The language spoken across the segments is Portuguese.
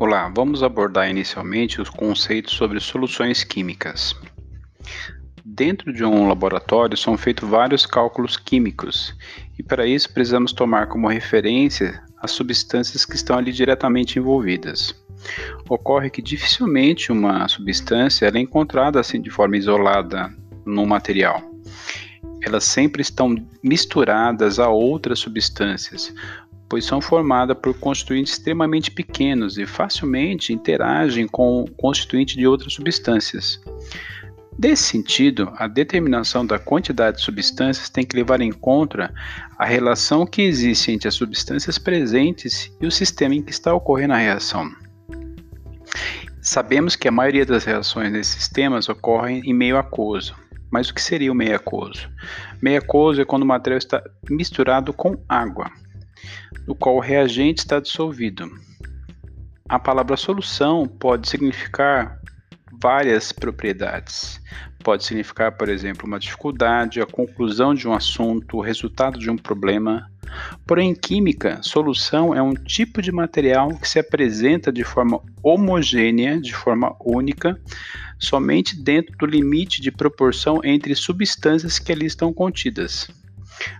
Olá, vamos abordar inicialmente os conceitos sobre soluções químicas. Dentro de um laboratório são feitos vários cálculos químicos e para isso precisamos tomar como referência as substâncias que estão ali diretamente envolvidas. Ocorre que dificilmente uma substância é encontrada assim de forma isolada no material. Elas sempre estão misturadas a outras substâncias, pois são formadas por constituintes extremamente pequenos e facilmente interagem com o constituinte de outras substâncias. Nesse sentido, a determinação da quantidade de substâncias tem que levar em conta a relação que existe entre as substâncias presentes e o sistema em que está ocorrendo a reação. Sabemos que a maioria das reações nesses sistemas ocorrem em meio aquoso. Mas o que seria o meio aquoso? Meio aquoso é quando o material está misturado com água no qual o reagente está dissolvido. A palavra solução pode significar várias propriedades. Pode significar, por exemplo, uma dificuldade, a conclusão de um assunto, o resultado de um problema. Porém, em química, solução é um tipo de material que se apresenta de forma homogênea, de forma única, somente dentro do limite de proporção entre substâncias que ali estão contidas.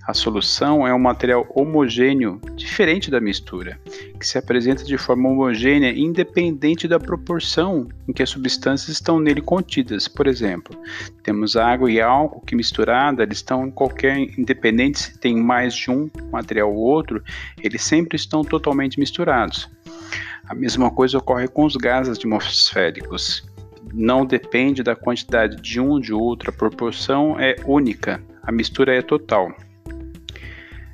A solução é um material homogêneo, diferente da mistura, que se apresenta de forma homogênea independente da proporção em que as substâncias estão nele contidas. Por exemplo, temos água e álcool que misturada, eles estão em qualquer independente se tem mais de um material ou outro, eles sempre estão totalmente misturados. A mesma coisa ocorre com os gases atmosféricos. Não depende da quantidade de um de outro, a proporção é única, a mistura é total.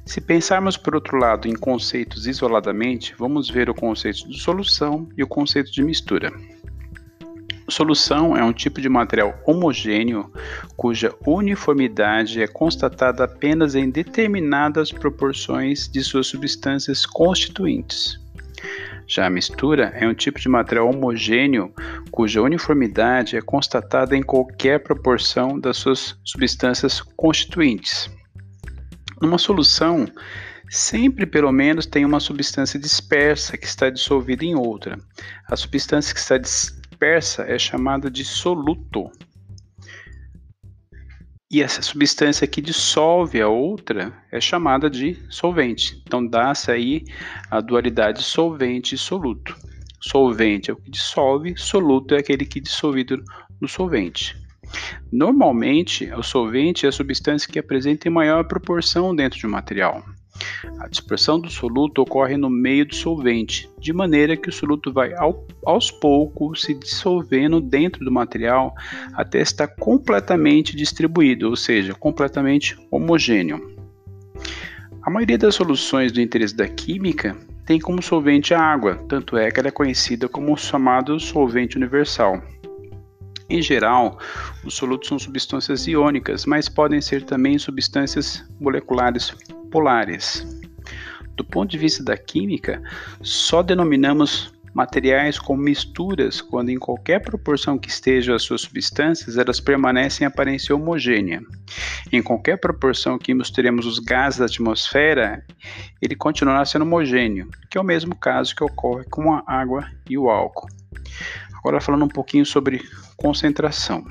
Se pensarmos por outro lado em conceitos isoladamente, vamos ver o conceito de solução e o conceito de mistura. Solução é um tipo de material homogêneo cuja uniformidade é constatada apenas em determinadas proporções de suas substâncias constituintes. Já a mistura é um tipo de material homogêneo cuja uniformidade é constatada em qualquer proporção das suas substâncias constituintes. Numa solução, sempre pelo menos tem uma substância dispersa que está dissolvida em outra. A substância que está dispersa é chamada de soluto. E essa substância que dissolve a outra é chamada de solvente. Então dá-se aí a dualidade solvente e soluto. Solvente é o que dissolve, soluto é aquele que é dissolvido no solvente. Normalmente, o solvente é a substância que apresenta em maior proporção dentro de um material. A dispersão do soluto ocorre no meio do solvente, de maneira que o soluto vai ao, aos poucos se dissolvendo dentro do material até estar completamente distribuído, ou seja, completamente homogêneo. A maioria das soluções do interesse da química tem como solvente a água, tanto é que ela é conhecida como o chamado solvente universal. Em geral, os solutos são substâncias iônicas, mas podem ser também substâncias moleculares polares. Do ponto de vista da química, só denominamos materiais como misturas quando em qualquer proporção que estejam as suas substâncias, elas permanecem em aparência homogênea. Em qualquer proporção que misturemos os gases da atmosfera, ele continuará sendo homogêneo, que é o mesmo caso que ocorre com a água e o álcool. Agora falando um pouquinho sobre concentração.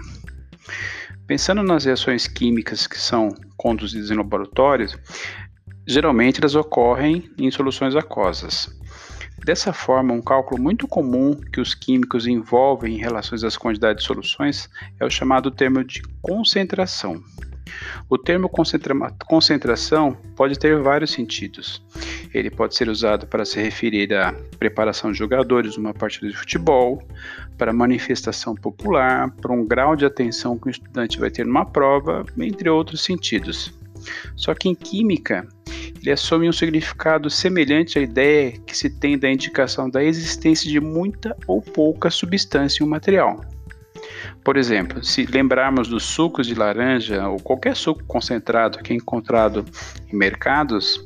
Pensando nas reações químicas que são conduzidas em laboratórios, geralmente elas ocorrem em soluções aquosas. Dessa forma, um cálculo muito comum que os químicos envolvem em relações às quantidades de soluções é o chamado termo de concentração. O termo concentra concentração pode ter vários sentidos. Ele pode ser usado para se referir à preparação de jogadores numa partida de futebol, para manifestação popular, para um grau de atenção que o estudante vai ter numa prova, entre outros sentidos. Só que em química, ele assume um significado semelhante à ideia que se tem da indicação da existência de muita ou pouca substância em um material. Por exemplo, se lembrarmos dos sucos de laranja ou qualquer suco concentrado que é encontrado em mercados,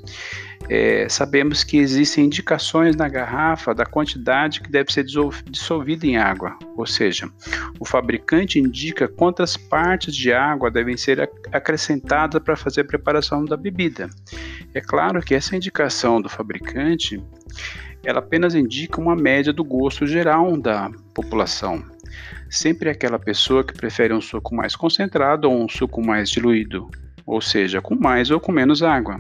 é, sabemos que existem indicações na garrafa da quantidade que deve ser dissolvida em água, ou seja, o fabricante indica quantas partes de água devem ser acrescentadas para fazer a preparação da bebida. É claro que essa indicação do fabricante ela apenas indica uma média do gosto geral da população. Sempre aquela pessoa que prefere um suco mais concentrado ou um suco mais diluído, ou seja, com mais ou com menos água.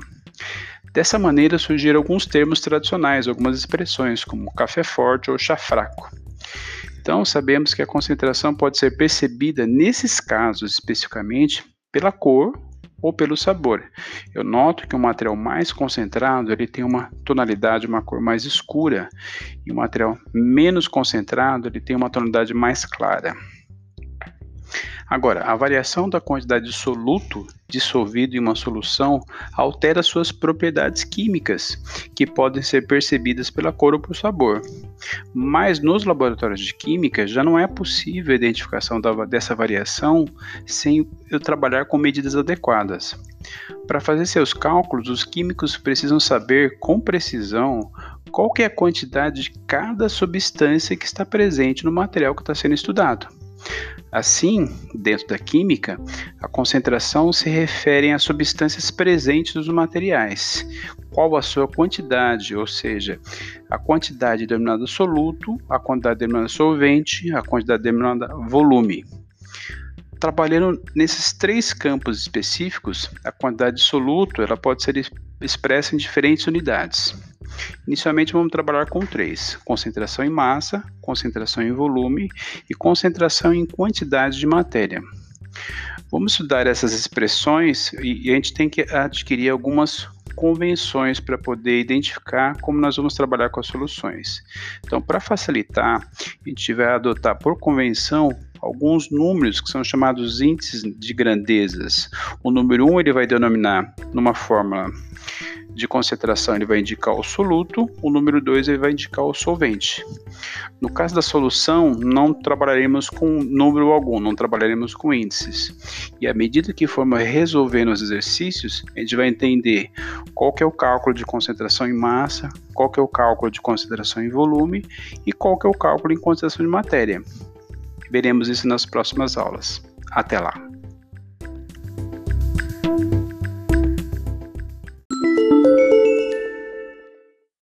Dessa maneira surgiram alguns termos tradicionais, algumas expressões, como café forte ou chá fraco. Então, sabemos que a concentração pode ser percebida nesses casos especificamente pela cor ou pelo sabor. Eu noto que o material mais concentrado ele tem uma tonalidade, uma cor mais escura, e o material menos concentrado ele tem uma tonalidade mais clara. Agora, a variação da quantidade de soluto dissolvido em uma solução altera suas propriedades químicas, que podem ser percebidas pela cor ou pelo sabor. Mas nos laboratórios de química já não é possível a identificação da, dessa variação sem eu trabalhar com medidas adequadas. Para fazer seus cálculos, os químicos precisam saber com precisão qual é a quantidade de cada substância que está presente no material que está sendo estudado. Assim, dentro da química, a concentração se refere às substâncias presentes nos materiais, qual a sua quantidade, ou seja, a quantidade denominada soluto, a quantidade denominada solvente, a quantidade denominada volume. Trabalhando nesses três campos específicos, a quantidade de soluto ela pode ser expressa em diferentes unidades. Inicialmente vamos trabalhar com três: concentração em massa, concentração em volume e concentração em quantidade de matéria. Vamos estudar essas expressões e a gente tem que adquirir algumas convenções para poder identificar como nós vamos trabalhar com as soluções. Então, para facilitar, a gente vai adotar por convenção alguns números que são chamados índices de grandezas. O número 1 um, ele vai denominar numa fórmula de concentração ele vai indicar o soluto, o número 2 ele vai indicar o solvente. No caso da solução, não trabalharemos com número algum, não trabalharemos com índices. E à medida que formos resolvendo os exercícios, a gente vai entender qual que é o cálculo de concentração em massa, qual que é o cálculo de concentração em volume e qual que é o cálculo em concentração de matéria. Veremos isso nas próximas aulas. Até lá!